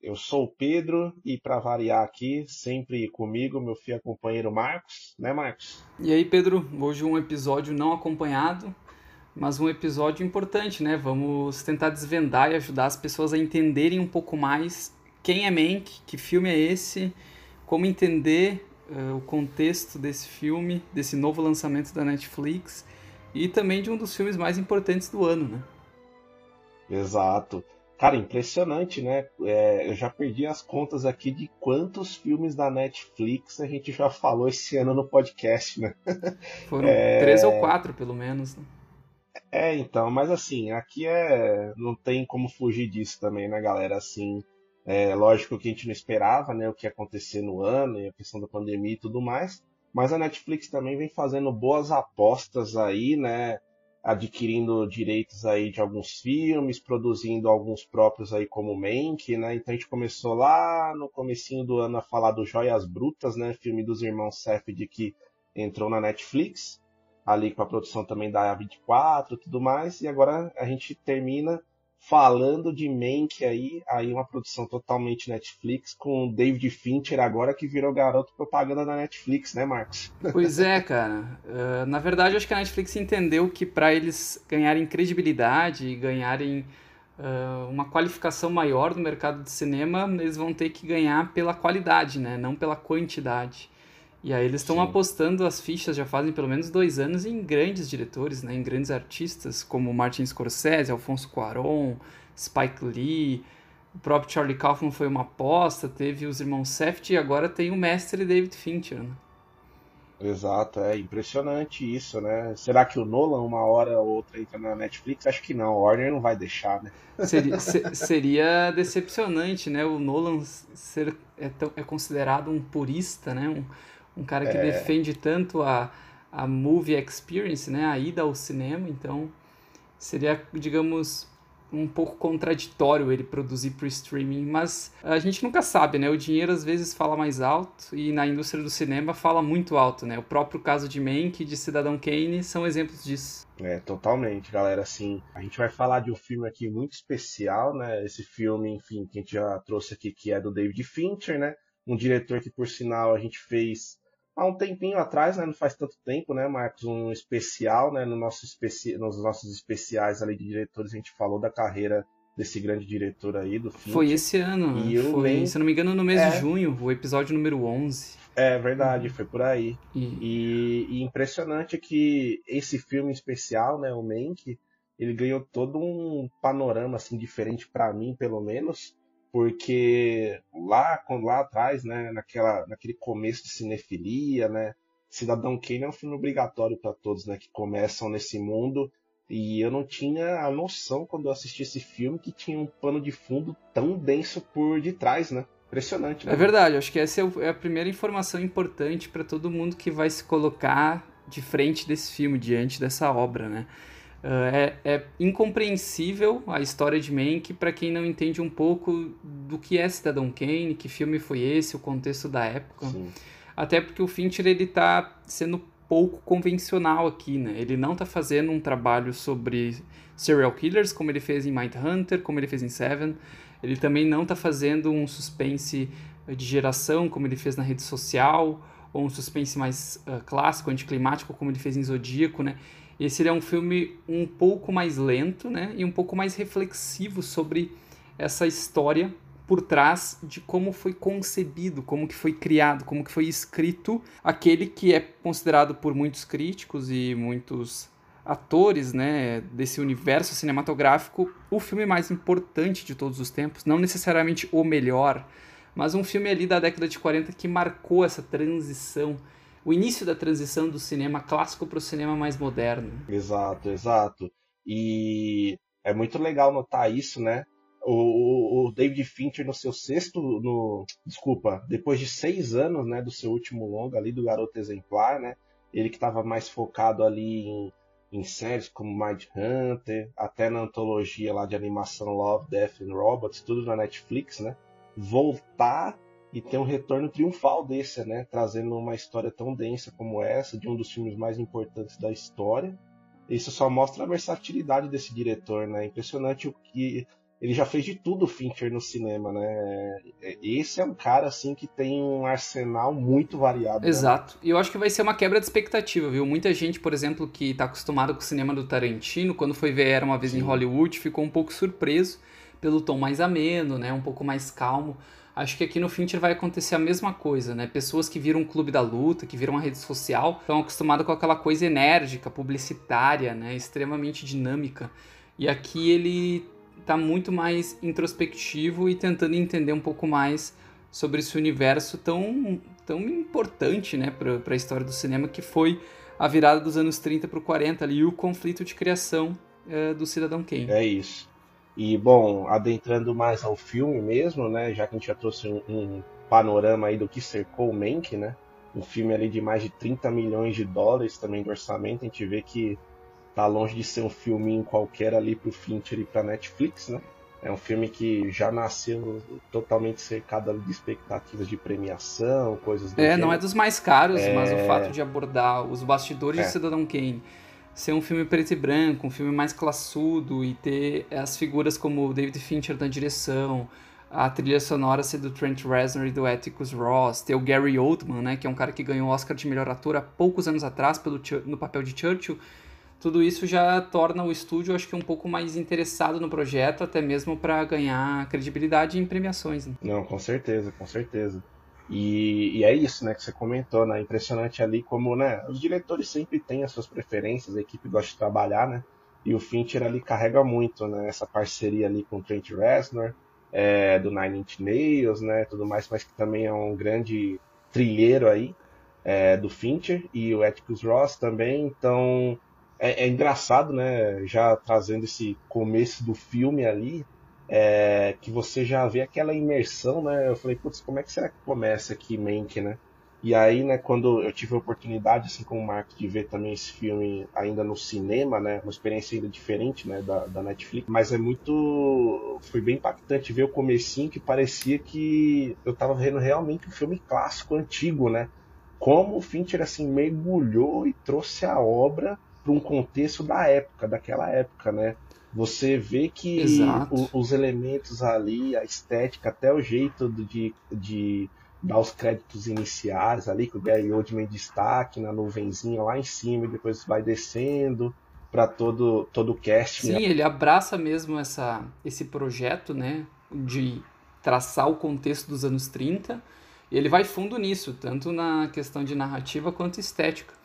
Eu sou o Pedro e para variar aqui, sempre comigo, meu fiel companheiro Marcos, né, Marcos? E aí, Pedro, hoje um episódio não acompanhado, mas um episódio importante, né? Vamos tentar desvendar e ajudar as pessoas a entenderem um pouco mais quem é Mank, que filme é esse, como entender eh, o contexto desse filme, desse novo lançamento da Netflix e também de um dos filmes mais importantes do ano, né? Exato. Cara, impressionante, né? É, eu já perdi as contas aqui de quantos filmes da Netflix a gente já falou esse ano no podcast, né? Foram É. três ou quatro, pelo menos. né? É, então, mas assim, aqui é. Não tem como fugir disso também, né, galera? Assim, é lógico que a gente não esperava, né, o que ia acontecer no ano, e a questão da pandemia e tudo mais. Mas a Netflix também vem fazendo boas apostas aí, né? Adquirindo direitos aí de alguns filmes, produzindo alguns próprios aí como Mank, né? Então a gente começou lá no comecinho do ano a falar do Joias Brutas, né? Filme dos irmãos Safdie que entrou na Netflix ali com a produção também da A24 e tudo mais, e agora a gente termina falando de Mank aí, aí uma produção totalmente Netflix, com o David Fincher agora que virou garoto propaganda da Netflix, né, Marcos? Pois é, cara. Uh, na verdade, acho que a Netflix entendeu que para eles ganharem credibilidade e ganharem uh, uma qualificação maior no mercado de cinema, eles vão ter que ganhar pela qualidade, né? Não pela quantidade. E aí eles estão apostando as fichas já fazem pelo menos dois anos em grandes diretores, né? Em grandes artistas como Martin Scorsese, Alfonso Cuarón, Spike Lee. O próprio Charlie Kaufman foi uma aposta, teve os irmãos Safdie e agora tem o mestre David Fincher, né? Exato, é impressionante isso, né? Será que o Nolan uma hora ou outra entra na Netflix? Acho que não, a Warner não vai deixar, né? Seria, se- seria decepcionante, né? O Nolan ser, é, tão- é considerado um purista, né? Um, um cara que defende tanto a, a movie experience, né? A ida ao cinema. Então, seria, digamos, um pouco contraditório ele produzir pro streaming. Mas a gente nunca sabe, né? O dinheiro às vezes fala mais alto e na indústria do cinema fala muito alto, né? O próprio caso de Mank e de Cidadão Kane são exemplos disso. É, totalmente, galera. Assim, a gente vai falar de um filme aqui muito especial, né? Esse filme, enfim, que a gente já trouxe aqui, que é do David Fincher, né? Um diretor que, por sinal, a gente fez há um tempinho atrás, né? Não faz tanto tempo, né, Marcos? Um especial, né? No nosso especi... Nos nossos especiais ali de diretores, a gente falou da carreira desse grande diretor aí, do Fincher. Foi esse ano, E eu foi, nem- se não me engano, no mês É. de junho, o episódio número 11. É verdade, foi por aí. E, E, e impressionante é que esse filme especial, né, o Mank, ele ganhou todo um panorama assim diferente pra mim, pelo menos, porque lá, quando lá atrás, né, naquela, naquele começo de cinefilia, né, Cidadão Kane é um filme obrigatório pra todos, né, que começam nesse mundo. E eu não tinha a noção quando eu assisti esse filme que tinha um pano de fundo tão denso por detrás, né? Impressionante, né? é verdade, acho que essa é é a primeira informação importante para todo mundo que vai se colocar de frente desse filme, diante dessa obra, né? Ah, é, é incompreensível a história de Mank para quem não entende um pouco do que é Cidadão Kane, que filme foi esse, o contexto da época. Sim. Até porque o Fincher ele tá sendo pouco convencional aqui, né? Ele não tá fazendo um trabalho sobre serial killers como ele fez em Mindhunter, como ele fez em Seven. Ele também não tá fazendo um suspense de geração como ele fez na rede social, ou um suspense mais ah, clássico, anticlimático como ele fez em Zodíaco, né? Esse é um filme um pouco mais lento, né? E um pouco mais reflexivo sobre essa história por trás de como foi concebido, como que foi criado, como que foi escrito aquele que é considerado por muitos críticos e muitos atores, né, desse universo cinematográfico, o filme mais importante de todos os tempos, não necessariamente o melhor, mas um filme ali da década de 40 que marcou essa transição, o início da transição do cinema clássico para o cinema mais moderno. Exato, exato. E é muito legal notar isso, né? O, o, David Fincher no seu sexto, no, desculpa, depois de seis anos, né, do seu último longa ali do Garoto Exemplar, né, ele que estava mais focado ali em, em séries como Mind Hunter, até na antologia lá de animação Love, Death and Robots, tudo na Netflix, né, voltar e ter um retorno triunfal desse, né, trazendo uma história tão densa como essa, de um dos filmes mais importantes da história. Isso só mostra a versatilidade desse diretor, né? Impressionante o que ele já fez de tudo o Fincher no cinema, né? Esse é um cara assim que tem um arsenal muito variado. Né? Exato. Né? E eu acho que vai ser uma quebra de expectativa, viu? Muita gente, por exemplo, que está acostumada com o cinema do Tarantino, quando foi ver Era uma vez Sim. em Hollywood, ficou um pouco surpreso pelo tom mais ameno, né? Um pouco mais calmo. Acho que aqui no Fincher vai acontecer a mesma coisa, né? Pessoas que viram um clube da luta, que viram uma rede social, estão acostumadas com aquela coisa enérgica, publicitária, né? Extremamente dinâmica. E aqui ele está muito mais introspectivo e tentando entender um pouco mais sobre esse universo tão, tão importante né, para a história do cinema, que foi a virada dos anos 30 para o 40 ali, e o conflito de criação é, do Cidadão Kane. É isso. E, bom, adentrando mais ao filme mesmo, né, já que a gente já trouxe um, um panorama aí do que cercou o Mank, né, um filme ali de mais de 30 milhões de dólares também de orçamento, a gente vê que tá longe de ser um filminho qualquer ali pro Fincher e pra Netflix, né? É um filme que já nasceu totalmente cercado de expectativas de premiação, coisas do É, gênero. não é dos mais caros, é... mas o fato de abordar os bastidores é. de Cidadão Kane, ser um filme preto e branco, um filme mais classudo e ter as figuras como o David Fincher na direção, a trilha sonora ser do Trent Reznor e do Atticus Ross, ter o Gary Oldman, né, que é um cara que ganhou o Oscar de melhor ator há poucos anos atrás pelo, no papel de Churchill, tudo isso já torna o estúdio, acho que, um pouco mais interessado no projeto, até mesmo para ganhar credibilidade em premiações. Né? Não, com certeza, com certeza. E, e, é isso, né, que você comentou, né? Impressionante ali como, né, os diretores sempre têm as suas preferências, a equipe gosta de trabalhar, né? E o Fincher ali carrega muito, né? Essa parceria ali com o Trent Reznor, é, do Nine Inch Nails, né? Tudo mais, mas que também é um grande trilheiro aí é, do Fincher e o Atticus Ross também. Então, é, é, engraçado, né? Já trazendo esse começo do filme ali, é, que você já vê aquela imersão, né? Eu falei, putz, como é que será que começa aqui Mank, né? E aí, né, quando eu tive a oportunidade, assim como o Marco, de ver também esse filme ainda no cinema, né, uma experiência ainda diferente, né, da, da Netflix, mas é muito, foi bem impactante ver o comecinho que parecia que eu tava vendo realmente um filme clássico, antigo, né, como o Fincher, assim, mergulhou e trouxe a obra para um contexto da época, daquela época, né? Você vê que o, os elementos ali, a estética, até o jeito de, de dar os créditos iniciais ali, que o Gary Oldman destaque na nuvenzinha lá em cima e depois vai descendo para todo, todo o cast. Sim, ele abraça mesmo essa, esse projeto, né, de traçar o contexto dos anos 30, e ele vai fundo nisso, tanto na questão de narrativa quanto estética.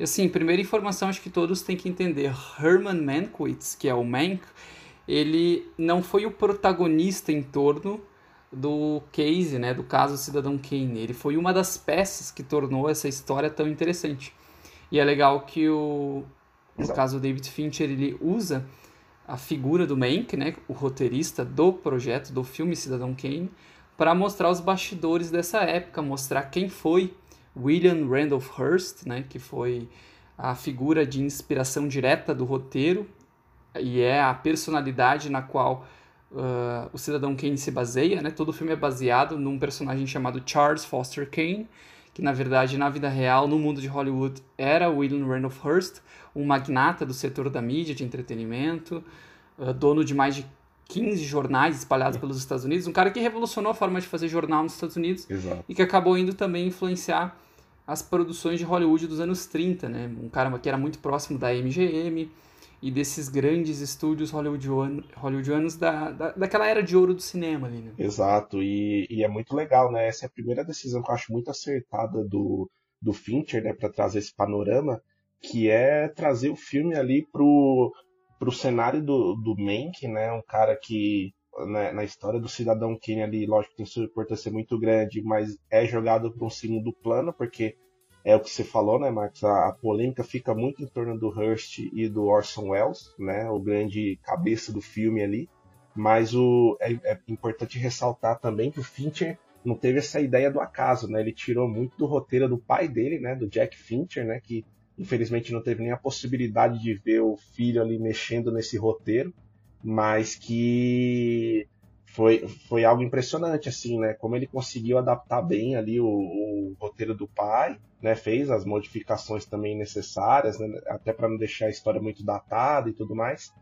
E assim, primeira informação acho que todos têm que entender. Herman Mankiewicz, que é o Mank, ele não foi o protagonista em torno do case, né, do caso Cidadão Kane. Ele foi uma das peças que tornou essa história tão interessante. E é legal que o no caso o David Fincher ele usa a figura do Mank, né, o roteirista do projeto do filme Cidadão Kane, para mostrar os bastidores dessa época, mostrar quem foi William Randolph Hearst, né, que foi a figura de inspiração direta do roteiro e é a personalidade na qual uh, o Cidadão Kane se baseia. Né? Todo o filme é baseado num personagem chamado Charles Foster Kane, que na verdade na vida real, no mundo de Hollywood, era William Randolph Hearst, um magnata do setor da mídia, de entretenimento, uh, dono de mais de 15 jornais espalhados pelos Estados Unidos, um cara que revolucionou a forma de fazer jornal nos Estados Unidos Exato. e que acabou indo também influenciar as produções de Hollywood dos anos 30, né? Um cara que era muito próximo da MGM e desses grandes estúdios hollywoodianos, hollywoodianos da, da, daquela era de ouro do cinema ali, né? Exato, e, e é muito legal, né? Essa é a primeira decisão que eu acho muito acertada do, do Fincher, né, para trazer esse panorama, que é trazer o filme ali pro, pro cenário do, do Mank, né? Um cara que né, na história do Cidadão Kane ali, lógico, tem sua importância muito grande, mas é jogado para um segundo plano, porque é o que você falou, né, Marcos? A, a, polêmica fica muito em torno do Hurst e do Orson Welles, né? O grande cabeça do filme ali. Mas o, é, é importante ressaltar também que o Fincher não teve essa ideia do acaso, né? Ele tirou muito do roteiro do pai dele, né? Do Jack Fincher, né? Que infelizmente não teve nem a possibilidade de ver o filho ali mexendo nesse roteiro, mas que foi, foi algo impressionante, assim, né? Como ele conseguiu adaptar bem ali o, o roteiro do pai, né? Fez as modificações também necessárias, né? até para não deixar a história muito datada e tudo mais.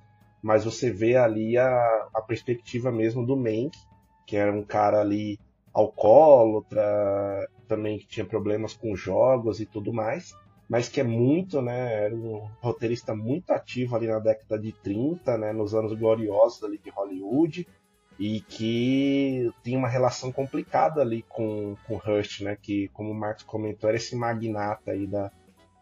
Mas você vê ali a, a perspectiva mesmo do Mank, que era um cara ali alcoólatra, também que tinha problemas com jogos e tudo mais, mas que é muito, né, era um roteirista muito ativo ali na década de 30, né, nos anos gloriosos ali de Hollywood, e que tem uma relação complicada ali com, com Hurst, né? Que, como o Marcos comentou, era esse magnata aí da,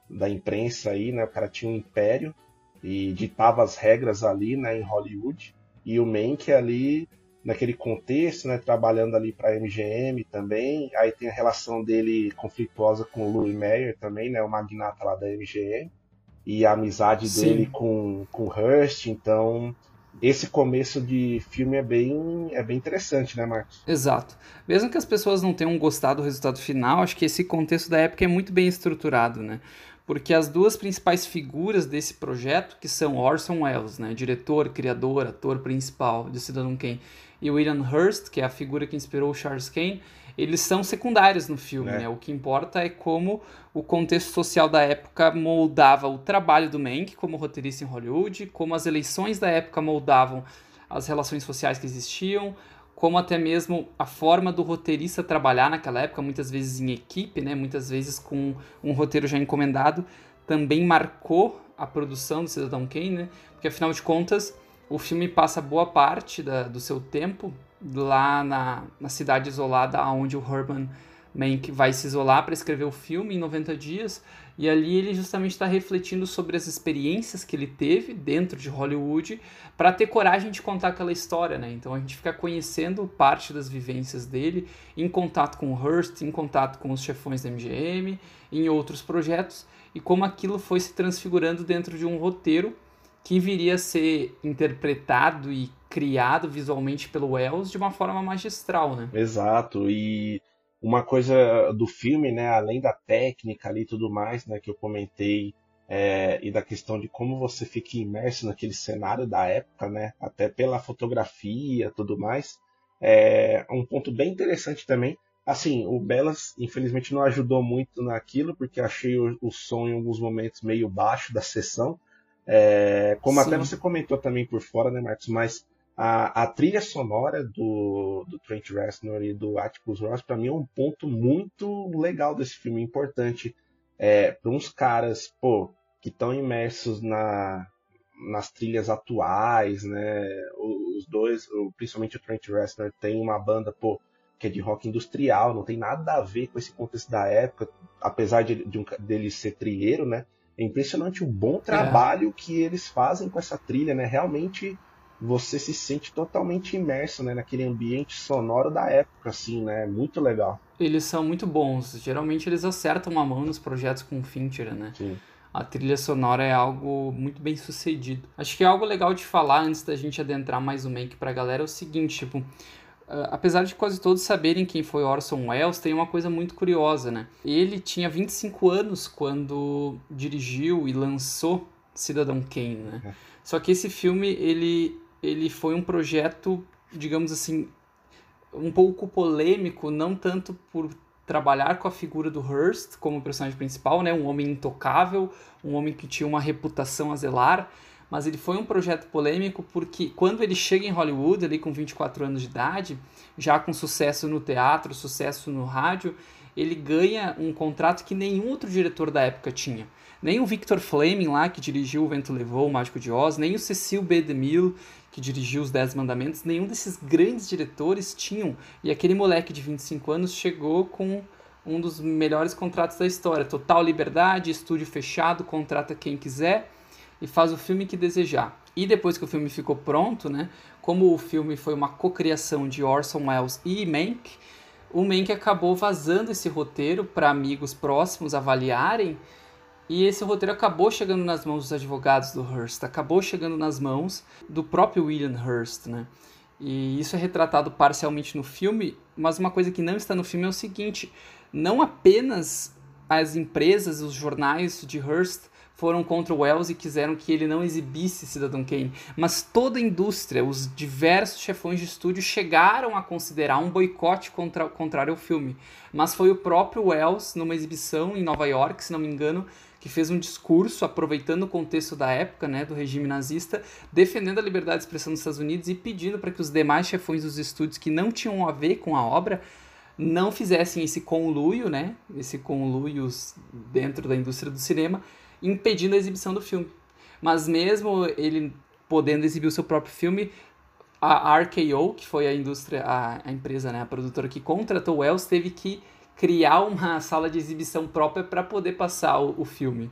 da imprensa aí, né? O cara tinha um império e ditava as regras ali, né? Em Hollywood. E o Mank ali, naquele contexto, né? Trabalhando ali para a MGM também. Aí tem a relação dele conflituosa com o Louis Mayer também, né? O magnata lá da MGM. E a amizade Sim. dele com, com Hurst, então esse começo de filme é bem, é bem interessante, né, Marcos? Exato. Mesmo que as pessoas não tenham gostado do resultado final, acho que esse contexto da época é muito bem estruturado, né? Porque as duas principais figuras desse projeto, que são Orson Welles, né, diretor, criador, ator principal de Cidadão Kane, e William Hurst, que é a figura que inspirou Charles Kane, eles são secundários no filme, é. né? O que importa é como o contexto social da época moldava o trabalho do Mank como roteirista em Hollywood, como as eleições da época moldavam as relações sociais que existiam, como até mesmo a forma do roteirista trabalhar naquela época, muitas vezes em equipe, né? Muitas vezes com um roteiro já encomendado, também marcou a produção do Cidadão Kane, né? Porque afinal de contas, o filme passa boa parte da, do seu tempo lá na, na cidade isolada onde o Herman Mank vai se isolar para escrever o filme em 90 dias. E ali ele justamente está refletindo sobre as experiências que ele teve dentro de Hollywood para ter coragem de contar aquela história, né? Então a gente fica conhecendo parte das vivências dele em contato com o Hearst, em contato com os chefões da MGM, em outros projetos e como aquilo foi se transfigurando dentro de um roteiro que viria a ser interpretado e criado visualmente pelo Wells de uma forma magistral, né? Exato, e uma coisa do filme, né, além da técnica ali e tudo mais, né, que eu comentei, é, e da questão de como você fica imerso naquele cenário da época, né, até pela fotografia tudo mais, é um ponto bem interessante também. Assim, o Belas infelizmente não ajudou muito naquilo, porque achei o, o som em alguns momentos meio baixo da sessão, é, como Sim. até você comentou também por fora, né, Marcos? Mas a, a trilha sonora do, do Trent Reznor e do Atticus Ross, para mim, é um ponto muito legal desse filme, importante. É, para uns caras, pô, que estão imersos na, nas trilhas atuais, né? Os dois, principalmente o Trent Reznor, tem uma banda, pô, que é de rock industrial, não tem nada a ver com esse contexto da época, apesar de, de um, dele ser trilheiro, né? É impressionante o bom trabalho é. que eles fazem com essa trilha, né? Realmente você se sente totalmente imerso né, naquele ambiente sonoro da época, assim, né? Muito legal. Eles são muito bons. Geralmente eles acertam a mão nos projetos com Fincher, né? Sim. A trilha sonora é algo muito bem sucedido. Acho que é algo legal de falar antes da gente adentrar mais o make pra galera é o seguinte, tipo, apesar de quase todos saberem quem foi Orson Welles, tem uma coisa muito curiosa, né? Ele tinha 25 anos quando dirigiu e lançou Cidadão Kane, né? É. Só que esse filme, ele, ele foi um projeto, digamos assim, um pouco polêmico, não tanto por trabalhar com a figura do Hearst como personagem principal, né? Um homem intocável, um homem que tinha uma reputação a zelar, mas ele foi um projeto polêmico porque quando ele chega em Hollywood, ali com 24 anos de idade, já com sucesso no teatro, sucesso no rádio, ele ganha um contrato que nenhum outro diretor da época tinha. Nem o Victor Fleming lá, que dirigiu O Vento Levou, O Mágico de Oz, nem o Cecil B. DeMille, que dirigiu Os Dez Mandamentos, nenhum desses grandes diretores tinham. E aquele moleque de 25 anos chegou com um dos melhores contratos da história. Total liberdade, estúdio fechado, contrata quem quiser e faz o filme que desejar. E depois que o filme ficou pronto, né, como o filme foi uma cocriação de Orson Welles e Mank, o Mank acabou vazando esse roteiro para amigos próximos avaliarem e esse roteiro acabou chegando nas mãos dos advogados do Hearst, acabou chegando nas mãos do próprio William Hearst, né? E isso é retratado parcialmente no filme, mas uma coisa que não está no filme é o seguinte: não apenas as empresas, os jornais de Hearst foram contra o Wells e quiseram que ele não exibisse Cidadão Kane, mas toda a indústria, os diversos chefões de estúdio chegaram a considerar um boicote contra, contrário ao filme. Mas foi o próprio Wells, numa exibição em Nova York, se não me engano, que fez um discurso aproveitando o contexto da época, né, do regime nazista, defendendo a liberdade de expressão nos Estados Unidos e pedindo para que os demais chefões dos estúdios que não tinham a ver com a obra não fizessem esse conluio, né, esse conluio dentro da indústria do cinema, impedindo a exibição do filme. Mas mesmo ele podendo exibir o seu próprio filme, a RKO, que foi a indústria, a, a empresa, né, a produtora que contratou Wells, teve que criar uma sala de exibição própria para poder passar o, o filme.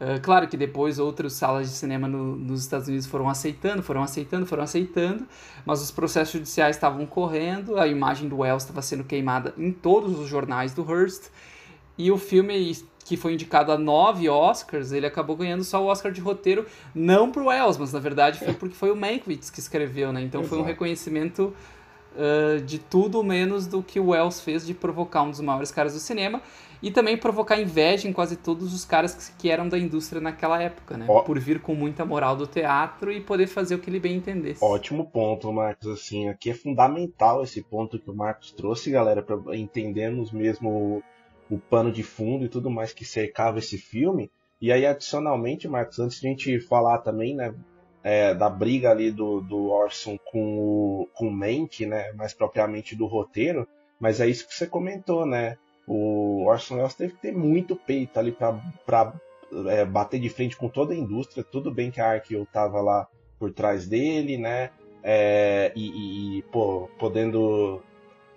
Uh, claro que depois outras salas de cinema no, nos Estados Unidos foram aceitando, foram aceitando, foram aceitando, mas os processos judiciais estavam correndo, a imagem do Wells estava sendo queimada em todos os jornais do Hearst, e o filme que foi indicado a nove Oscars, ele acabou ganhando só o Oscar de roteiro, não pro Wells, mas na verdade foi porque foi o Mankiewicz que escreveu, né? Então Exato. foi um reconhecimento uh, de tudo menos do que o Wells fez de provocar um dos maiores caras do cinema e também provocar inveja em quase todos os caras que, que eram da indústria naquela época, né? Ó, Por vir com muita moral do teatro e poder fazer o que ele bem entendesse. Ótimo ponto, Marcos. Assim, aqui é fundamental esse ponto que o Marcos trouxe, galera, para entendermos mesmo o, pano de fundo e tudo mais que cercava esse filme. E aí, adicionalmente, Marcos, antes de a gente falar também, né, é, da briga ali do, do Orson com o, com o Mank, né, mais propriamente do roteiro, mas é isso que você comentou, né? O Orson Welles teve que ter muito peito ali para é, bater de frente com toda a indústria. Tudo bem que a Arkeo tava lá por trás dele, né? É, e, e pô, podendo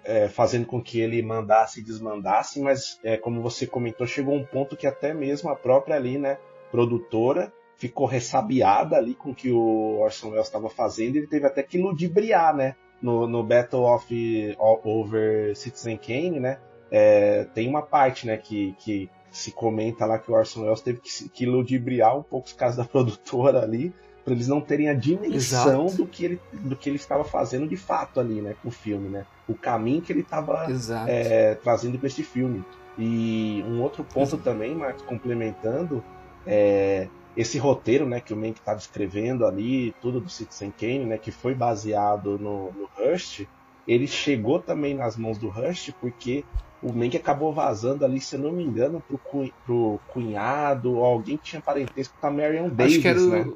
é, fazendo com que ele mandasse e desmandasse, mas é, como você comentou, chegou um ponto que até mesmo a própria ali, né, produtora ficou ressabiada ali com o que o Orson Welles estava fazendo, ele teve até que ludibriar, né? No, no Battle of Over Citizen Kane, né? É, tem uma parte, né, que, que se comenta lá que o Orson Welles teve que, que ludibriar um pouco os casos da produtora ali, para eles não terem a dimensão do que, ele, do que ele estava fazendo de fato ali, né, com o filme, né? O caminho que ele estava é, trazendo para esse filme. E um outro ponto Exato. também, Marcos, complementando, é, esse roteiro, né, que o Mank está descrevendo ali, tudo do Citizen Kane, né, que foi baseado no, no Hearst, ele chegou também nas mãos do Hearst porque o Mank acabou vazando ali, se eu não me engano, pro, cu, pro cunhado, ou alguém que tinha parentesco com a Marion Davis, Acho que era né?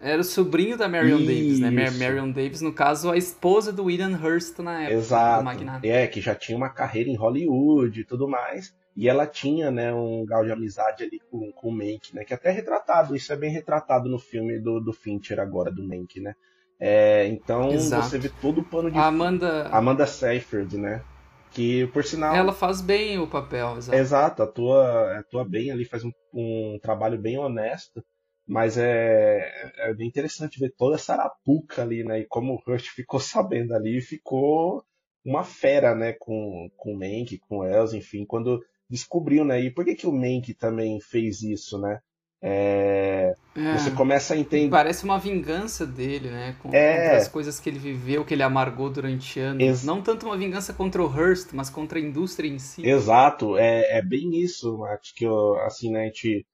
Era o sobrinho da Marion Isso. Davis, né? Marion Davis, no caso, a esposa do William Hearst na época. Exato. É, que já tinha uma carreira em Hollywood e tudo mais. E ela tinha, né, um grau de amizade ali com, com o Mank, né? Que é até é retratado, isso é bem retratado no filme do, do Fincher agora, do Mank, né? É, então Exato. você vê todo o pano de. A Amanda. Amanda Seyfried, né? Que por sinal. Ela faz bem o papel, exato. Exato, atua, atua bem ali, faz um, um trabalho bem honesto. Mas é, é bem interessante ver toda essa arapuca ali, né? E como o Rush ficou sabendo ali, ficou uma fera, né? Com, com o Mank, com o Els, enfim, quando descobriu, né? E por que, que o Mank também fez isso, né? É... É, você começa a entender. Parece uma vingança dele, né? Com, é... Contra as coisas que ele viveu, que ele amargou durante anos. Ex... Não tanto uma vingança contra o Hearst, mas contra a indústria em si. Exato, é, é bem isso, Matt, que eu, assim, né, a gente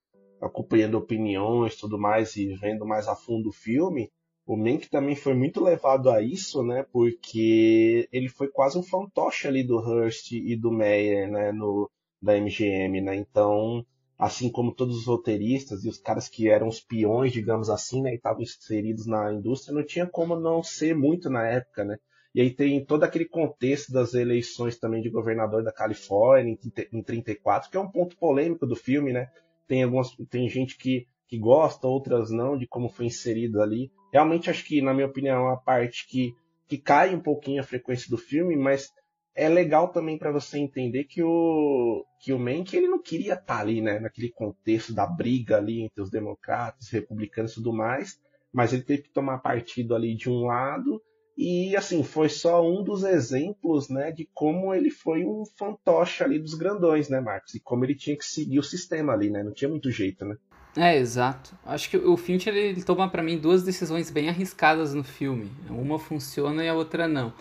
acompanhando opiniões tudo mais e vendo mais a fundo o filme, o Mank também foi muito levado a isso, né? Porque ele foi quase um fantoche ali do Hearst e do Meyer, né? No, da MGM, né? Então, assim como todos os roteiristas e os caras que eram os peões, digamos assim, né? E estavam inseridos na indústria, não tinha como não ser muito na época, né? E aí tem todo aquele contexto das eleições também de governador da Califórnia em 34, que é um ponto polêmico do filme, né? Tem algumas tem gente que, que gosta, outras não, de como foi inserido ali. Realmente acho que, na minha opinião, é uma parte que, que cai um pouquinho a frequência do filme, mas é legal também para você entender que o que o Mank ele não queria estar tá ali, né, naquele contexto da briga ali entre os democratas, republicanos e tudo mais, mas ele teve que tomar partido ali de um lado e assim foi só um dos exemplos, né, de como ele foi um fantoche ali dos grandões, né, Marcos, e como ele tinha que seguir o sistema ali, né, não tinha muito jeito, né? É, exato. Acho que o Fincher ele toma para mim duas decisões bem arriscadas no filme. Uma funciona e a outra não.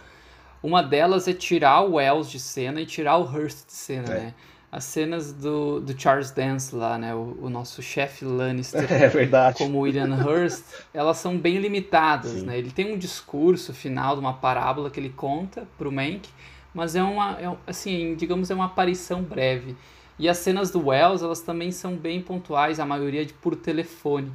Uma delas é tirar o Wells de cena e tirar o Hearst de cena, é. né? As cenas do, do Charles Dance lá, né? O, o nosso chefe Lannister. É verdade. Como William Hearst, elas são bem limitadas, Sim. né? Ele tem um discurso final de uma parábola que ele conta pro Mank, mas é uma, é, assim, digamos, é uma aparição breve. E as cenas do Wells, elas também são bem pontuais, a maioria de por telefone.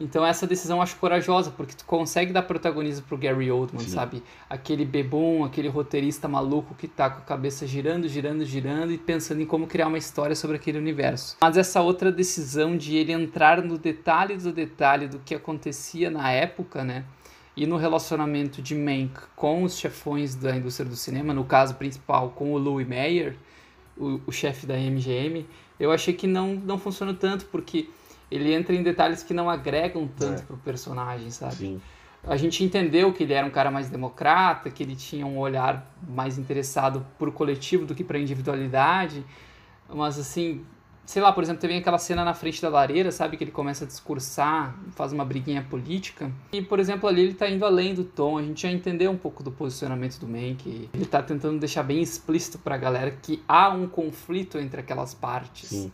Então essa decisão eu acho corajosa, porque tu consegue dar protagonismo pro Gary Oldman, Sim. sabe? Aquele bebum, aquele roteirista maluco que tá com a cabeça girando, girando, girando e pensando em como criar uma história sobre aquele universo. Mas essa outra decisão de ele entrar no detalhe do detalhe do que acontecia na época, né? E no relacionamento de Mank com os chefões da indústria do cinema, no caso principal com o Louis Mayer, o, o chefe da MGM, eu achei que não, não funciona tanto, porque ele entra em detalhes que não agregam tanto é. pro personagem, sabe? Sim. A gente entendeu que ele era um cara mais democrata, que ele tinha um olhar mais interessado pro coletivo do que pra individualidade, mas assim, sei lá, por exemplo, teve aquela cena na frente da lareira, sabe? Que ele começa a discursar, faz uma briguinha política. E, por exemplo, ali ele tá indo além do tom. A gente já entendeu um pouco do posicionamento do Mank. Ele tá tentando deixar bem explícito pra galera que há um conflito entre aquelas partes. Sim.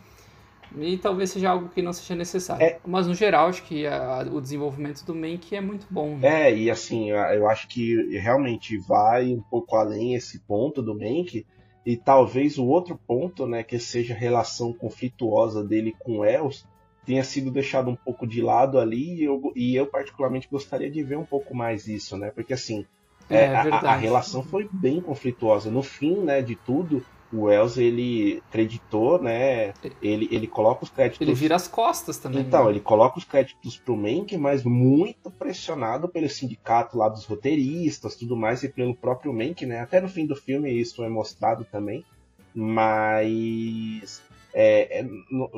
E talvez seja algo que não seja necessário. É, Mas no geral, acho que a, o desenvolvimento do Mank é muito bom. Né? É, e assim, eu acho que realmente vai um pouco além esse ponto do Mank. E talvez o outro ponto, né, que seja a relação conflituosa dele com Els, tenha sido deixado um pouco de lado ali. E eu, e eu particularmente gostaria de ver um pouco mais isso, né? Porque assim, é, é a, a relação foi bem conflituosa. No fim, né, de tudo, o Wells ele acreditou, né? Ele, ele coloca os créditos. Ele vira as costas também. Então, né? ele coloca os créditos pro Mank, mas muito pressionado pelo sindicato lá dos roteiristas, tudo mais, e pelo próprio Mank, né? Até no fim do filme isso é mostrado também. Mas é, é,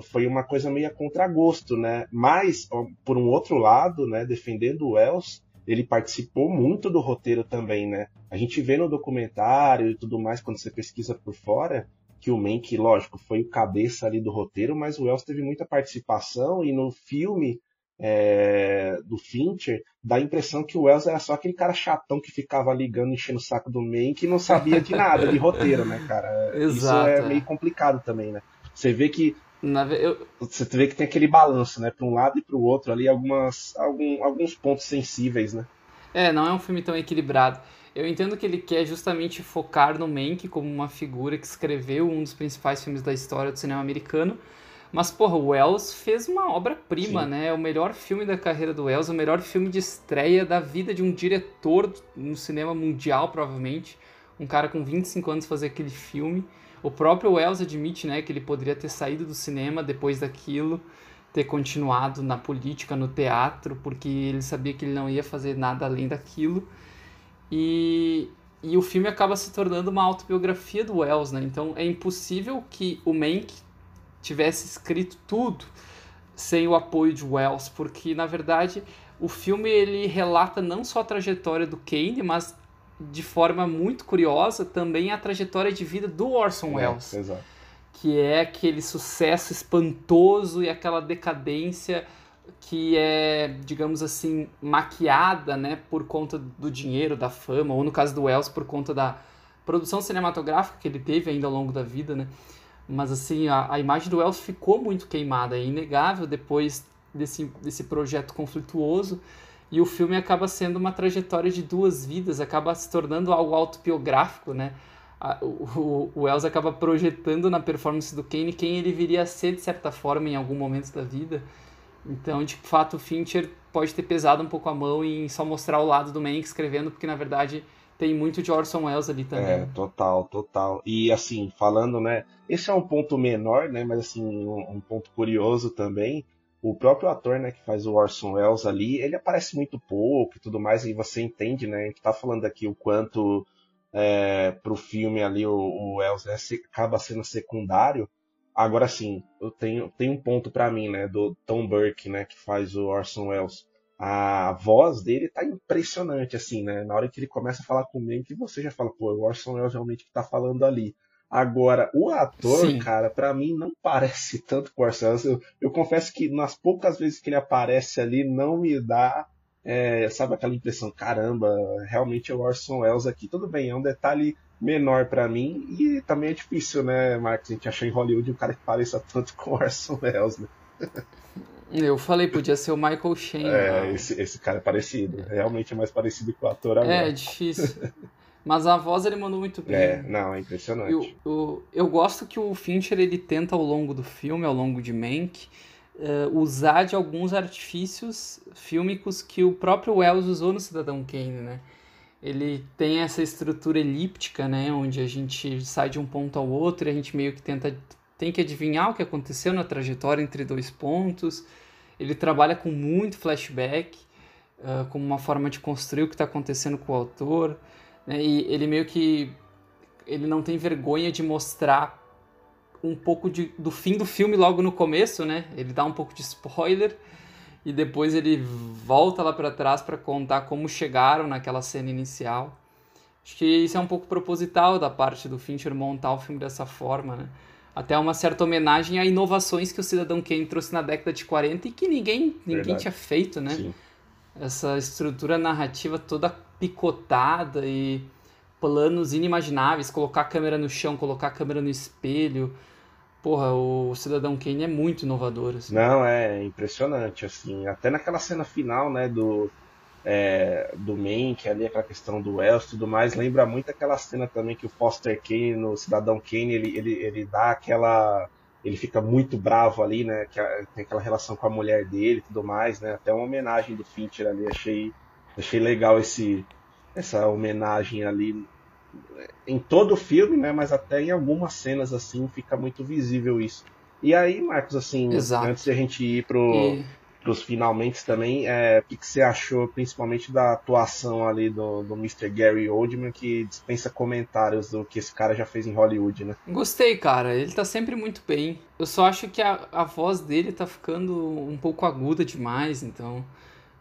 foi uma coisa meio a contragosto, né? Mas, por um outro lado, né, defendendo o Wells, ele participou muito do roteiro também, né? A gente vê no documentário e tudo mais, quando você pesquisa por fora, que o Mank, lógico, foi o cabeça ali do roteiro, mas o Wells teve muita participação e no filme é, do Fincher, dá a impressão que o Wells era só aquele cara chatão que ficava ligando, enchendo o saco do Mank e não sabia de nada de roteiro, né, cara? Exato, Isso é, é meio complicado também, né? Você vê que na, eu... Você vê que tem aquele balanço, né? Para um lado e para o outro ali, algumas, algum, alguns pontos sensíveis, né? É, não é um filme tão equilibrado. Eu entendo que ele quer justamente focar no Mank como uma figura que escreveu um dos principais filmes da história do cinema americano. Mas, porra, o Wells fez uma obra-prima, né? É o melhor filme da carreira do Wells, o melhor filme de estreia da vida de um diretor no cinema mundial, provavelmente. Um cara com 25 anos fazer aquele filme. O próprio Wells admite né, que ele poderia ter saído do cinema depois daquilo, ter continuado na política, no teatro, porque ele sabia que ele não ia fazer nada além daquilo. E, e o filme acaba se tornando uma autobiografia do Wells, né? Então é impossível que o Mank tivesse escrito tudo sem o apoio de Wells, porque na verdade o filme ele relata não só a trajetória do Kane, mas de forma muito curiosa também a trajetória de vida do Orson Welles. É, que é aquele sucesso espantoso e aquela decadência que é, digamos assim, maquiada, né, por conta do dinheiro, da fama, ou no caso do Wells, por conta da produção cinematográfica que ele teve ainda ao longo da vida, né? Mas assim, a, a imagem do Wells ficou muito queimada, é inegável depois desse, desse projeto conflituoso e o filme acaba sendo uma trajetória de duas vidas, acaba se tornando algo autobiográfico, né? O, o, Wells acaba projetando na performance do Kane quem ele viria a ser de certa forma em algum momento da vida. Então, de fato, o Fincher pode ter pesado um pouco a mão em só mostrar o lado do Mank escrevendo, porque na verdade tem muito de Orson Welles ali também. É, total, total. E assim, falando, né? Esse é um ponto menor, né? Mas assim, um, um ponto curioso também o próprio ator, né, que faz o Orson Welles ali, ele aparece muito pouco e tudo mais, e você entende, né, a gente tá falando aqui o quanto é, pro filme ali, o, o Wells né, acaba sendo secundário. Agora sim, eu tenho, tenho um ponto para mim, né, do Tom Burke, né, que faz o Orson Welles. A voz dele tá impressionante, assim, né? Na hora que ele começa a falar com o Mank, você já fala, pô, é o Orson Welles realmente que tá falando ali. Agora, o ator, Sim. cara, para mim não parece tanto com o Orson Welles. Eu, eu, confesso que nas poucas vezes que ele aparece ali, não me dá, é, sabe, aquela impressão, caramba, realmente é o Orson Welles aqui. Tudo bem, é um detalhe menor para mim e também é difícil, né, Marcos, a gente achar em Hollywood um cara que pareça tanto com o Orson Welles, né? Eu falei, podia ser o Michael Shane. É, esse, esse cara é parecido. Realmente é mais parecido com o ator agora. É, difícil. Mas a voz ele mandou muito bem. É, não, é impressionante. Eu, eu, eu gosto que o Fincher ele tenta ao longo do filme, ao longo de Mank, uh, usar de alguns artifícios fílmicos que o próprio Wells usou no Cidadão Kane, né? Ele tem essa estrutura elíptica, né? Onde a gente sai de um ponto ao outro e a gente meio que tenta tem que adivinhar o que aconteceu na trajetória entre dois pontos. Ele trabalha com muito flashback, uh, como uma forma de construir o que está acontecendo com o autor. Né? E ele meio que ele não tem vergonha de mostrar um pouco de, do fim do filme logo no começo, né? Ele dá um pouco de spoiler e depois ele volta lá para trás para contar como chegaram naquela cena inicial. Acho que isso é um pouco proposital da parte do Fincher montar o filme dessa forma, né? até uma certa homenagem a inovações que o Cidadão Kane trouxe na década de 40 e que ninguém, ninguém tinha feito, né? Sim. Essa estrutura narrativa toda picotada e planos inimagináveis, colocar a câmera no chão, colocar a câmera no espelho. Porra, o Cidadão Kane é muito inovador. Assim. Não, é impressionante, assim. Até naquela cena final, né, do, é, do Mank, ali aquela questão do Wells e tudo mais, lembra muito aquela cena também que o Foster Kane, no Cidadão Kane, ele, ele, ele dá aquela. Ele fica muito bravo ali, né? Que tem aquela relação com a mulher dele e tudo mais, né? Até uma homenagem do Fincher ali, achei, achei legal esse, essa homenagem ali em todo o filme, né? Mas até em algumas cenas assim fica muito visível isso. E aí, Marcos, assim, Exato. antes de a gente ir pro, e pros finalmente também, é, o que, que, você achou principalmente da atuação ali do, do Mr. Gary Oldman, que dispensa comentários do que esse cara já fez em Hollywood, né? Gostei, cara. Ele tá sempre muito bem. Eu só acho que a, a voz dele tá ficando um pouco aguda demais, então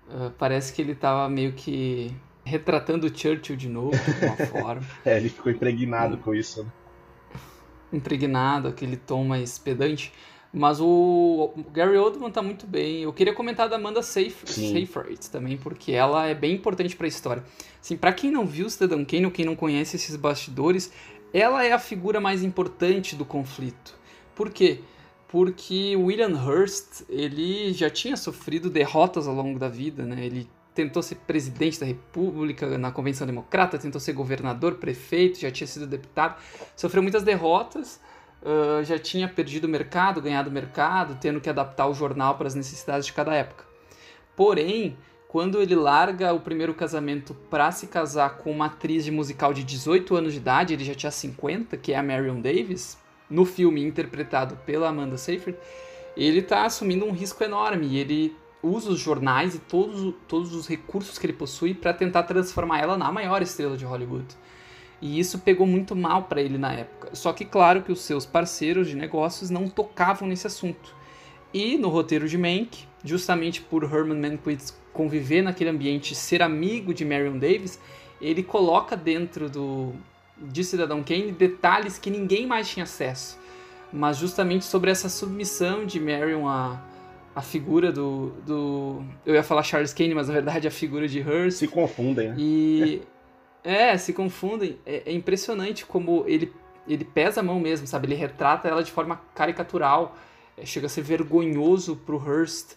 uh, parece que ele tava meio que retratando o Churchill de novo, de alguma forma. é, ele ficou impregnado hum. com isso, né? Impregnado, aquele tom mais pedante. Mas o Gary Oldman tá muito bem. Eu queria comentar da Amanda Seyfried também, porque ela é bem importante para a história. Assim, para quem não viu Cidadão Kane ou quem não conhece esses bastidores, ela é a figura mais importante do conflito. Por quê? Porque William Hearst, ele já tinha sofrido derrotas ao longo da vida, né? Ele tentou ser presidente da República na Convenção Democrata, tentou ser governador, prefeito, já tinha sido deputado, sofreu muitas derrotas uh, já tinha perdido o mercado, ganhado o mercado, tendo que adaptar o jornal para as necessidades de cada época. Porém, quando ele larga o primeiro casamento para se casar com uma atriz de musical de 18 anos de idade, ele já tinha 50, que é a Marion Davis, no filme interpretado pela Amanda Seyfried, ele está assumindo um risco enorme ele usa os jornais e todos, todos os recursos que ele possui para tentar transformar ela na maior estrela de Hollywood. E isso pegou muito mal para ele na época. Só que claro que os seus parceiros de negócios não tocavam nesse assunto. E no roteiro de Mank, justamente por Herman Mankiewicz conviver naquele ambiente, ser amigo de Marion Davis, ele coloca dentro do de Cidadão Kane detalhes que ninguém mais tinha acesso. Mas justamente sobre essa submissão de Marion a, a figura do, do. Eu ia falar Charles Kane, mas na verdade a figura de Hearst. Se confundem, né? E. É, se confundem. É, é, impressionante como ele, ele pesa a mão mesmo, sabe? Ele retrata ela de forma caricatural. É, chega a ser vergonhoso pro Hearst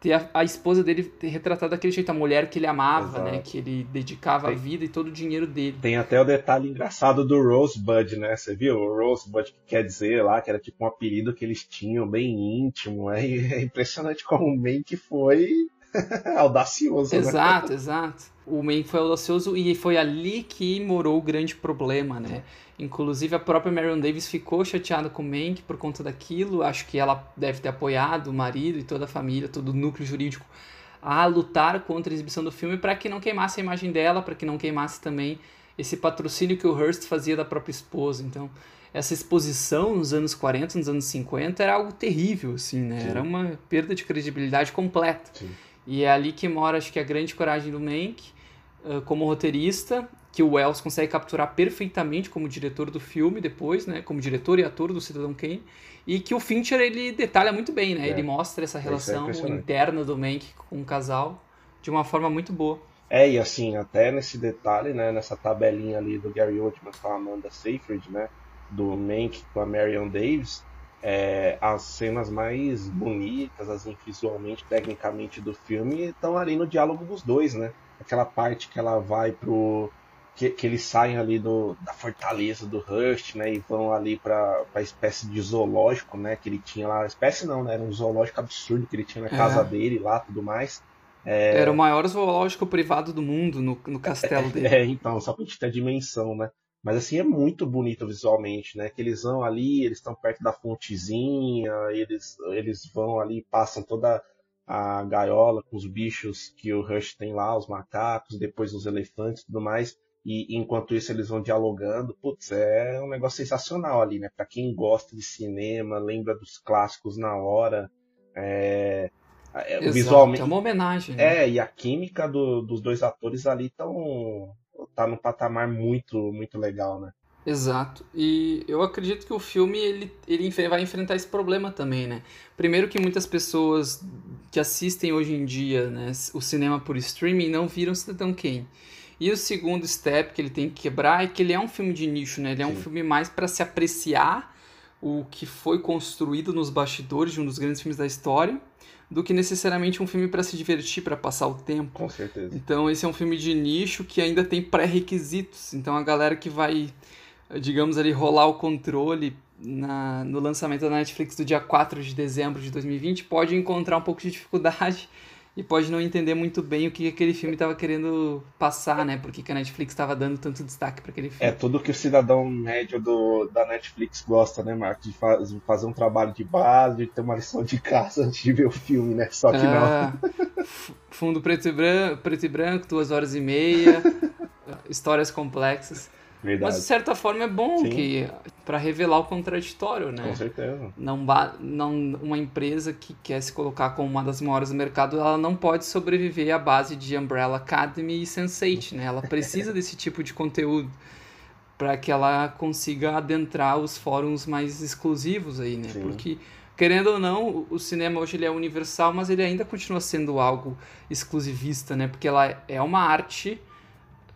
ter a, a, esposa dele ter retratado daquele jeito, a mulher que ele amava, né? Exato. né? Que ele dedicava tem, a vida e todo o dinheiro dele. Tem até o detalhe engraçado do Rosebud, né? Você viu? O Rosebud que quer dizer lá, que era tipo um apelido que eles tinham bem íntimo. É, é impressionante como o Mank foi audacioso. Exato, né? exato. O Mank foi audacioso e foi ali que morou o grande problema, né? Inclusive a própria Marion Davis ficou chateada com o Mank por conta daquilo. Acho que ela deve ter apoiado o marido e toda a família, todo o núcleo jurídico a lutar contra a exibição do filme para que não queimasse a imagem dela, para que não queimasse também esse patrocínio que o Hearst fazia da própria esposa. Então, essa exposição nos anos 40, nos anos 50 era algo terrível, assim, né? Sim. Era uma perda de credibilidade completa. Sim. E é ali que mora, acho que, a grande coragem do Mank, uh, como roteirista, que o Wells consegue capturar perfeitamente como diretor do filme depois, né? Como diretor e ator do Cidadão Kane. E que o Fincher, ele detalha muito bem, né? É. Ele mostra essa é relação é interna do Mank com o casal de uma forma muito boa. É, e assim, até nesse detalhe, né, nessa tabelinha ali do Gary Oldman com a Amanda Seyfried, né, do Mank com a Marion Davis, é, as cenas mais bonitas, assim, visualmente, tecnicamente do filme, estão ali no diálogo dos dois, né? Aquela parte que ela vai pro. Que, que eles saem ali do, da fortaleza do Rust, né? E vão ali pra, pra espécie de zoológico, né? Que ele tinha lá. Espécie não, né? Era um zoológico absurdo que ele tinha na casa é. dele lá tudo mais. É... Era o maior zoológico privado do mundo no, no castelo dele. É, então, só pra gente ter a dimensão, né? Mas assim, é muito bonito visualmente, né? Que eles vão ali, eles estão perto da fontezinha, eles, eles vão ali, passam toda a gaiola com os bichos que o Rush tem lá, os macacos, depois os elefantes e tudo mais. E enquanto isso eles vão dialogando, putz, é um negócio sensacional ali, né? Pra quem gosta de cinema, lembra dos clássicos na hora. É, é, Exato, visualmente. É uma homenagem. Né? É, e a química do, dos dois atores ali estão tá num patamar muito, muito legal, né? Exato. E eu acredito que o filme ele, ele vai enfrentar esse problema também, né? Primeiro que muitas pessoas que assistem hoje em dia né, o cinema por streaming não viram Cidadão Kane. E o segundo step que ele tem que quebrar é que ele é um filme de nicho, né? Ele é Sim. um filme mais para se apreciar o que foi construído nos bastidores de um dos grandes filmes da história do que necessariamente um filme para se divertir, para passar o tempo. Com certeza. Então esse é um filme de nicho que ainda tem pré-requisitos. Então a galera que vai, digamos ali, rolar o controle na, no lançamento da Netflix do dia 4 de dezembro de 2020 pode encontrar um pouco de dificuldade e pode não entender muito bem o que aquele filme estava querendo passar, né? Por que a Netflix estava dando tanto destaque para aquele filme. É tudo que o cidadão médio do, da Netflix gosta, né, Marcos? De, faz, fazer um trabalho de base, de ter uma lição de casa antes de ver o filme, né? Só que ah, não. fundo preto e, branco, preto e branco, duas horas e meia, histórias complexas. Verdade. Mas de certa forma é bom Sim. que para revelar o contraditório, né? Com certeza. Não, não uma empresa que quer se colocar como uma das maiores do mercado, ela não pode sobreviver à base de Umbrella Academy e Sense8, né? Ela precisa desse tipo de conteúdo para que ela consiga adentrar os fóruns mais exclusivos aí, né? Sim. Porque querendo ou não, o cinema hoje ele é universal, mas ele ainda continua sendo algo exclusivista, né? Porque ela é uma arte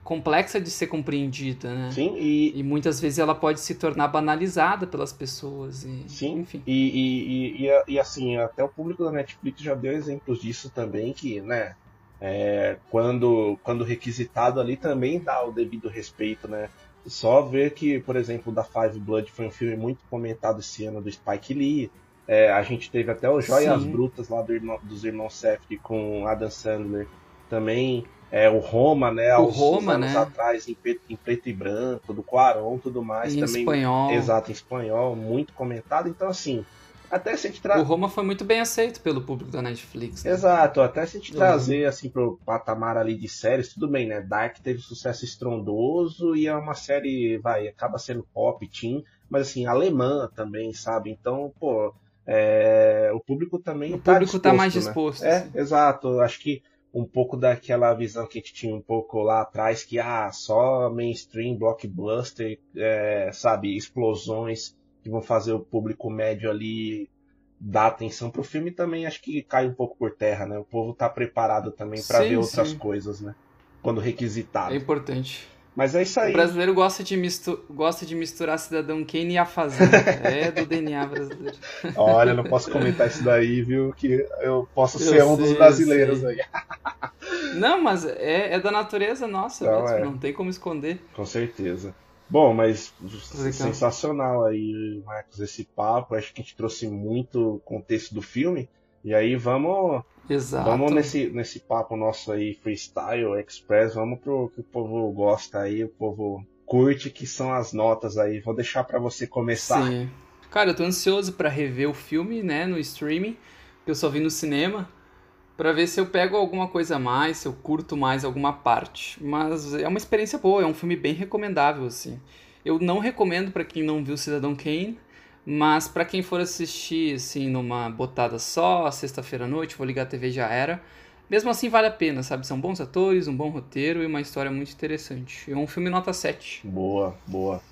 complexa de ser compreendida, né? Sim, e... e muitas vezes ela pode se tornar banalizada pelas pessoas. E, Sim, enfim. E, e, e, e, assim, até o público da Netflix já deu exemplos disso também, que, né, é, quando, quando requisitado ali também dá o devido respeito, né? Só ver que, por exemplo, da Five Blood foi um filme muito comentado esse ano do Spike Lee. É, a gente teve até o Joias Sim. Brutas lá do irmão, dos irmãos Safdie com Adam Sandler também é, o Roma, né? O Roma, anos né? atrás, em preto, em preto, e branco, do Quaron tudo mais. Em também, espanhol. Exato, em espanhol, muito comentado. Então, assim, até se a gente tra... O Roma foi muito bem aceito pelo público da Netflix. Né? Exato, até se a gente uhum. trazer, assim, pro patamar ali de séries, tudo bem, né? Dark teve sucesso estrondoso e é uma série, vai, acaba sendo pop, teen, mas, assim, alemã também, sabe? Então, pô... É... o público também o tá público tá disposto, tá mais disposto. Né? É, exato. Acho que um pouco daquela visão que a gente tinha um pouco lá atrás, que ah, só mainstream, blockbuster, é, sabe, explosões que vão fazer o público médio ali dar atenção pro filme também acho que cai um pouco por terra, né? O povo tá preparado também para ver outras coisas, né? Quando requisitado. É importante. Mas é isso aí. O brasileiro gosta de, mistu gosta de misturar Cidadão Kane e a Fazenda. é do DNA brasileiro. Olha, não posso comentar isso daí, viu? Que eu posso eu ser sei, um dos brasileiros aí. não, mas é, é, da natureza nossa, não, é. não tem como esconder. Com certeza. Bom, mas sensacional aí, Marcos, esse papo. Acho que a gente trouxe muito contexto do filme. E aí vamos Exato. Vamos nesse, nesse papo nosso aí, freestyle, express, vamos pro que o povo gosta aí, o povo curte, que são as notas aí. Vou deixar para você começar. Sim. Cara, eu tô ansioso para rever o filme, né, no streaming, que eu só vi no cinema. Pra ver se eu pego alguma coisa a mais, se eu curto mais alguma parte. Mas é uma experiência boa, é um filme bem recomendável, assim. Eu não recomendo para quem não viu Cidadão Kane, mas para quem for assistir, assim, numa botada só, sexta-feira à noite, vou ligar a TV já era. Mesmo assim, vale a pena, sabe? São bons atores, um bom roteiro e uma história muito interessante. É um filme nota 7. Boa, boa.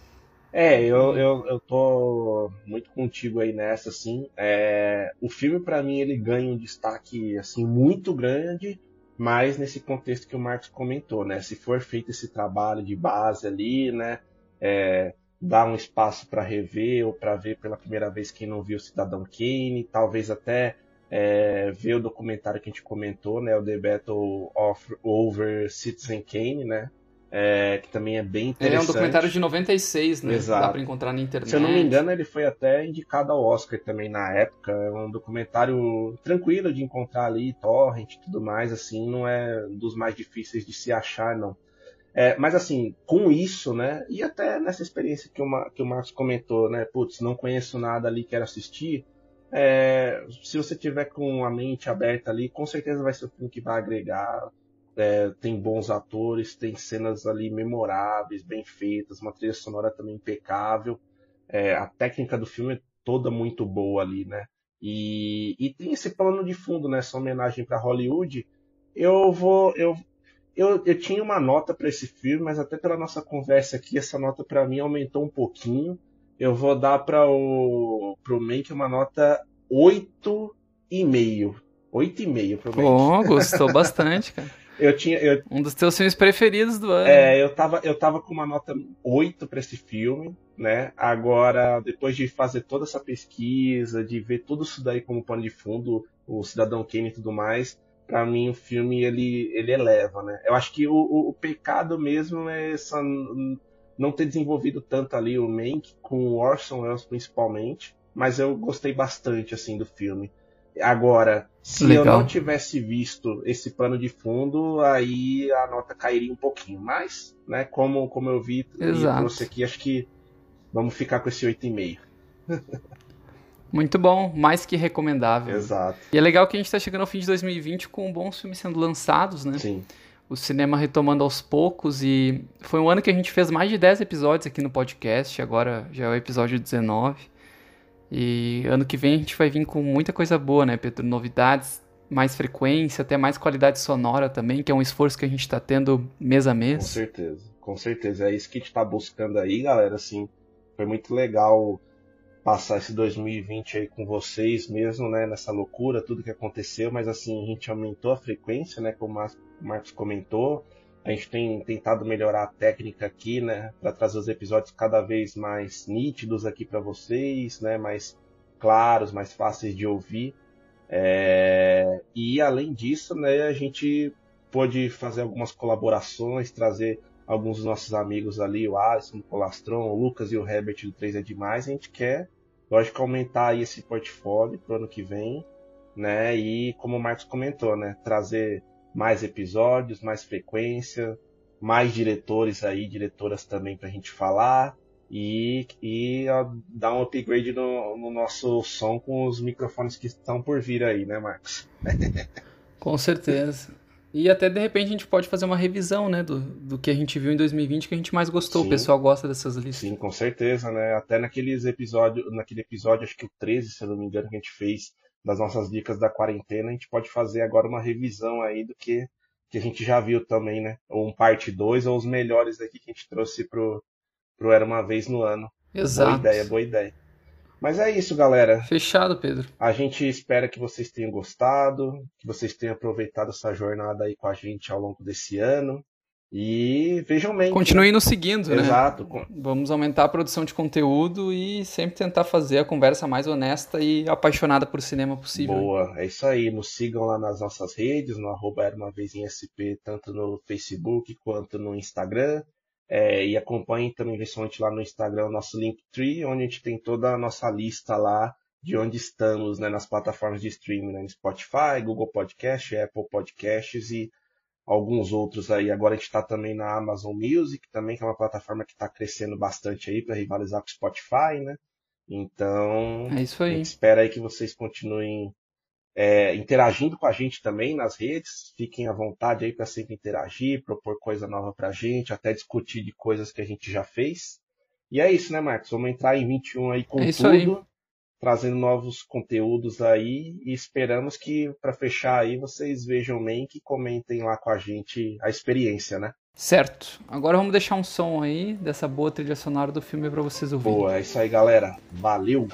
É, eu, eu, eu tô muito contigo aí nessa, assim. É, o filme, para mim, ele ganha um destaque, assim, muito grande, mas nesse contexto que o Marcos comentou, né? Se for feito esse trabalho de base ali, né? É, dar um espaço para rever ou para ver pela primeira vez quem não viu Cidadão Kane, talvez até é, ver o documentário que a gente comentou, né, o The Battle of Over Citizen Kane, né, é, que também é bem interessante. Ele é um documentário de 96, né, Exato. dá para encontrar na internet. Se eu não me engano, ele foi até indicado ao Oscar também na época, é um documentário tranquilo de encontrar ali, torrent e tudo mais, assim, não é dos mais difíceis de se achar, não. É, mas assim, com isso, né, e até nessa experiência que o, que o Marcos comentou, né, putz, não conheço nada ali, quero assistir, é, se você tiver com a mente aberta ali, com certeza vai ser um filme que vai agregar. É, tem bons atores, tem cenas ali memoráveis, bem feitas, uma trilha sonora também impecável. É, a técnica do filme é toda muito boa ali, né? E, e tem esse plano de fundo, né? Essa homenagem para Hollywood. Eu vou, eu, eu, eu tinha uma nota para esse filme, mas até pela nossa conversa aqui, essa nota para mim aumentou um pouquinho eu vou dar para o pro Make uma nota 8,5. 8,5 pro Make. Bom, gostou bastante, cara. Eu tinha, eu, um dos teus filmes preferidos do ano. É, eu tava, eu tava com uma nota 8 para esse filme, né? Agora, depois de fazer toda essa pesquisa, de ver tudo isso daí como pano de fundo, o Cidadão Kane e tudo mais, para mim o filme ele, ele eleva, né? Eu acho que o, o, o pecado mesmo é essa não ter desenvolvido tanto ali o Mank com o Orson Welles principalmente, mas eu gostei bastante assim do filme. Agora, se Legal. eu não tivesse visto esse pano de fundo, aí a nota cairia um pouquinho. Mas, né, como, como eu vi Exato. e trouxe aqui, acho que vamos ficar com esse 8,5. Muito bom, mais que recomendável. Exato. E é legal que a gente está chegando ao fim de 2020 com bons filmes sendo lançados, né? Sim o cinema retomando aos poucos e foi um ano que a gente fez mais de 10 episódios aqui no podcast, agora já é o episódio 19. E ano que vem a gente vai vir com muita coisa boa, né, Pedro? Novidades, mais frequência, até mais qualidade sonora também, que é um esforço que a gente está tendo mês a mês. Com certeza, com certeza. É isso que a gente está buscando aí, galera. Assim, foi muito legal passar esse 2020 aí com vocês mesmo, né, nessa loucura, tudo que aconteceu, mas assim, a gente aumentou a frequência, né, como o Marcos comentou, a gente tem tentado melhorar a técnica aqui, né, para trazer os episódios cada vez mais nítidos aqui para vocês, né, mais claros, mais fáceis de ouvir. É... E além disso, né, a gente pôde fazer algumas colaborações, trazer alguns dos nossos amigos ali, o Alisson, o Colastron, o Lucas e o Herbert do 3 é demais. A gente quer, lógico, aumentar aí esse portfólio pro ano que vem, né? E como o Marcos comentou, né? Trazer mais episódios, mais frequência, mais diretores aí, diretoras também pra gente falar. E, e dar um upgrade no, no nosso som com os microfones que estão por vir aí, né, Marcos? com certeza. E até de repente a gente pode fazer uma revisão, né, do, do que a gente viu em 2020 que a gente mais gostou. Sim. O pessoal gosta dessas listas. Sim, com certeza, né? Até naqueles episódios, naquele episódio, acho que o 13, se eu não me engano, que a gente fez das nossas dicas da quarentena, a gente pode fazer agora uma revisão aí do que, que a gente já viu também, né? Ou um parte 2, ou os melhores aqui que a gente trouxe pro, pro Era Uma Vez no Ano. Exato. Boa ideia, boa ideia. Mas é isso, galera. Fechado, Pedro. A gente espera que vocês tenham gostado, que vocês tenham aproveitado essa jornada aí com a gente ao longo desse ano. E vejam bem. Continue né? nos seguindo, né? Exato. Vamos aumentar a produção de conteúdo e sempre tentar fazer a conversa mais honesta e apaixonada por cinema possível. Boa, é isso aí. Nos sigam lá nas nossas redes, no arroba Era Uma Vez em SP, tanto no Facebook quanto no Instagram. É, e acompanhem também principalmente lá no Instagram o nosso Linktree, onde a gente tem toda a nossa lista lá de onde estamos né, nas plataformas de streaming, né, Spotify, Google Podcast, Apple Podcasts e alguns outros aí. Agora a gente está também na Amazon Music, também que é uma plataforma que está crescendo bastante aí para rivalizar com o Spotify, né? Então, é isso aí. espera aí que vocês continuem é, interagindo com a gente também nas redes. Fiquem à vontade aí para sempre interagir, propor coisa nova para a gente, até discutir de coisas que a gente já fez. E é isso, né, Marcos? Vamos entrar em 21 aí com é tudo, aí. trazendo novos conteúdos aí e esperamos que para fechar aí vocês vejam bem que comentem lá com a gente a experiência, né? Certo. Agora vamos deixar um som aí dessa boa trilha sonora do filme para vocês ouvirem. Boa, é isso aí, galera. Valeu!